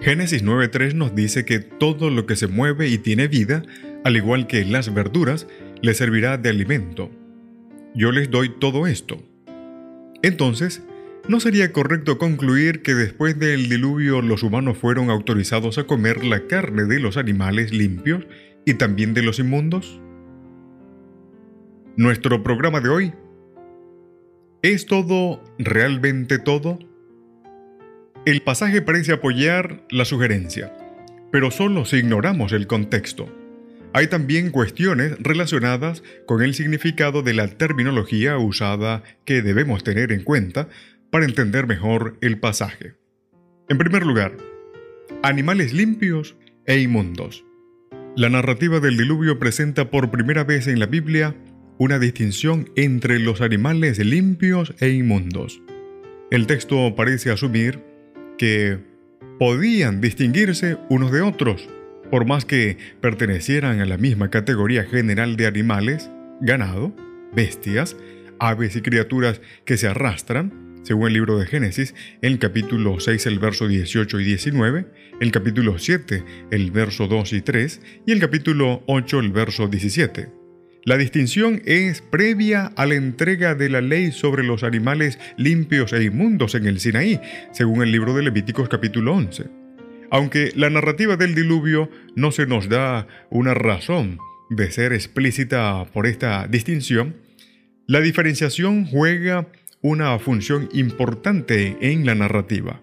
Génesis 9.3 nos dice que todo lo que se mueve y tiene vida, al igual que las verduras, le servirá de alimento. Yo les doy todo esto. Entonces, ¿no sería correcto concluir que después del diluvio los humanos fueron autorizados a comer la carne de los animales limpios y también de los inmundos? Nuestro programa de hoy ¿Es todo realmente todo? El pasaje parece apoyar la sugerencia, pero solo si ignoramos el contexto. Hay también cuestiones relacionadas con el significado de la terminología usada que debemos tener en cuenta para entender mejor el pasaje. En primer lugar, animales limpios e inmundos. La narrativa del diluvio presenta por primera vez en la Biblia una distinción entre los animales limpios e inmundos. El texto parece asumir que podían distinguirse unos de otros, por más que pertenecieran a la misma categoría general de animales, ganado, bestias, aves y criaturas que se arrastran, según el libro de Génesis, el capítulo 6, el verso 18 y 19, el capítulo 7, el verso 2 y 3, y el capítulo 8, el verso 17. La distinción es previa a la entrega de la ley sobre los animales limpios e inmundos en el Sinaí, según el libro de Levíticos capítulo 11. Aunque la narrativa del diluvio no se nos da una razón de ser explícita por esta distinción, la diferenciación juega una función importante en la narrativa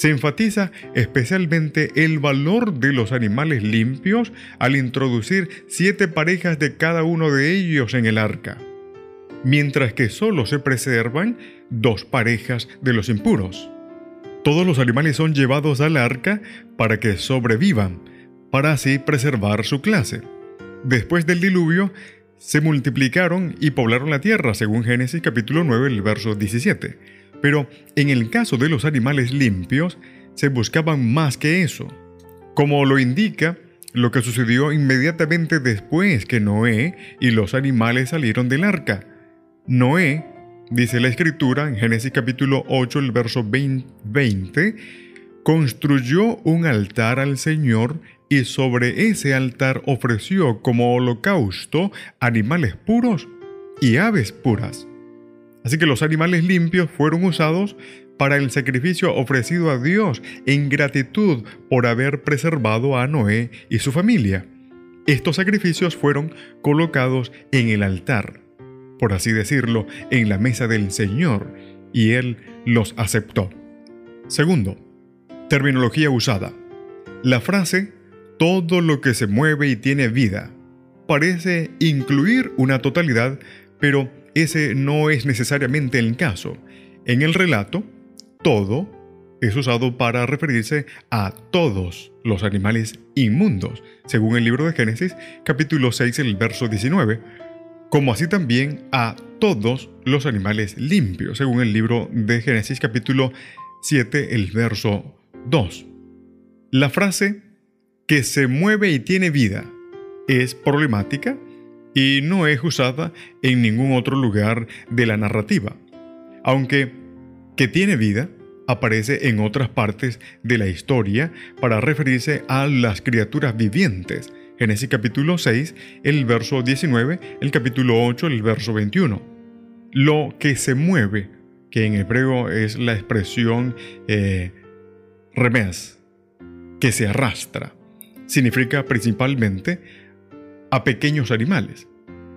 se enfatiza especialmente el valor de los animales limpios al introducir siete parejas de cada uno de ellos en el arca, mientras que solo se preservan dos parejas de los impuros. Todos los animales son llevados al arca para que sobrevivan, para así preservar su clase. Después del diluvio, se multiplicaron y poblaron la tierra, según Génesis capítulo 9, el verso 17 pero en el caso de los animales limpios, se buscaban más que eso, como lo indica lo que sucedió inmediatamente después que Noé y los animales salieron del arca. Noé, dice la escritura en Génesis capítulo 8, el verso 20, construyó un altar al Señor y sobre ese altar ofreció como holocausto animales puros y aves puras. Así que los animales limpios fueron usados para el sacrificio ofrecido a Dios en gratitud por haber preservado a Noé y su familia. Estos sacrificios fueron colocados en el altar, por así decirlo, en la mesa del Señor, y Él los aceptó. Segundo, terminología usada. La frase todo lo que se mueve y tiene vida parece incluir una totalidad, pero ese no es necesariamente el caso. En el relato, todo es usado para referirse a todos los animales inmundos, según el libro de Génesis capítulo 6, el verso 19, como así también a todos los animales limpios, según el libro de Génesis capítulo 7, el verso 2. La frase que se mueve y tiene vida es problemática y no es usada en ningún otro lugar de la narrativa, aunque que tiene vida aparece en otras partes de la historia para referirse a las criaturas vivientes. Génesis capítulo 6, el verso 19, el capítulo 8, el verso 21. Lo que se mueve, que en hebreo es la expresión eh, remes, que se arrastra, significa principalmente a pequeños animales,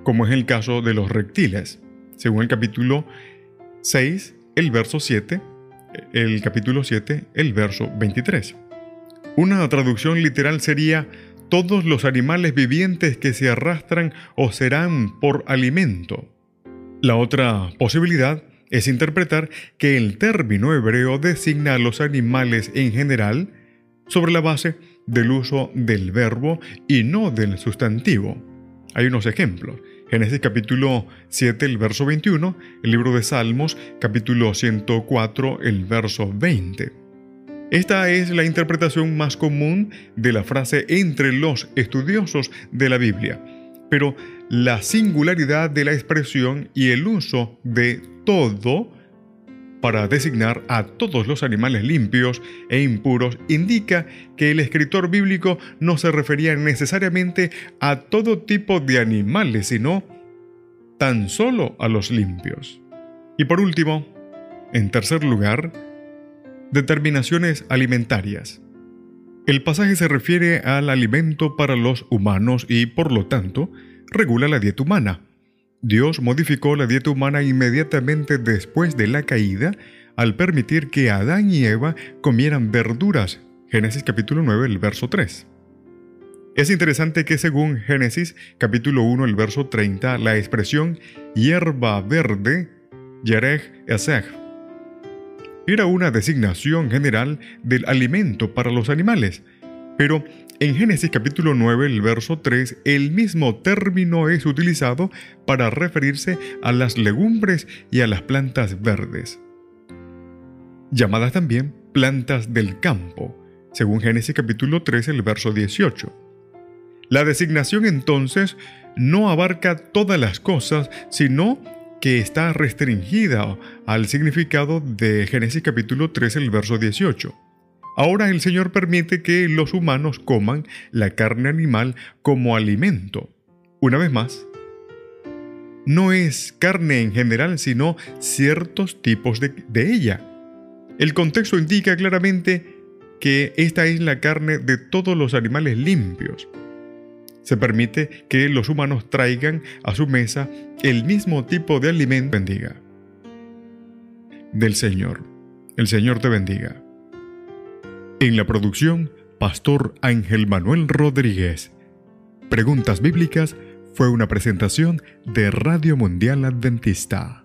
como es el caso de los reptiles, según el capítulo 6, el verso 7, el capítulo 7, el verso 23. Una traducción literal sería todos los animales vivientes que se arrastran o serán por alimento. La otra posibilidad es interpretar que el término hebreo designa a los animales en general sobre la base del uso del verbo y no del sustantivo. Hay unos ejemplos. Génesis capítulo 7, el verso 21, el libro de Salmos capítulo 104, el verso 20. Esta es la interpretación más común de la frase entre los estudiosos de la Biblia, pero la singularidad de la expresión y el uso de todo para designar a todos los animales limpios e impuros indica que el escritor bíblico no se refería necesariamente a todo tipo de animales, sino tan solo a los limpios. Y por último, en tercer lugar, determinaciones alimentarias. El pasaje se refiere al alimento para los humanos y, por lo tanto, regula la dieta humana. Dios modificó la dieta humana inmediatamente después de la caída al permitir que Adán y Eva comieran verduras. Génesis capítulo 9, el verso 3. Es interesante que según Génesis capítulo 1, el verso 30, la expresión hierba verde, Yerech Esech, era una designación general del alimento para los animales, pero en Génesis capítulo 9, el verso 3, el mismo término es utilizado para referirse a las legumbres y a las plantas verdes, llamadas también plantas del campo, según Génesis capítulo 3, el verso 18. La designación entonces no abarca todas las cosas, sino que está restringida al significado de Génesis capítulo 3, el verso 18. Ahora el Señor permite que los humanos coman la carne animal como alimento. Una vez más, no es carne en general, sino ciertos tipos de, ella. El contexto indica claramente que esta es la carne de todos los animales limpios. Se permite que los humanos traigan a su mesa el mismo tipo de alimento. Bendiga. Del Señor. El Señor te bendiga. En la producción, Pastor Ángel Manuel Rodríguez. Preguntas Bíblicas fue una presentación de Radio Mundial Adventista.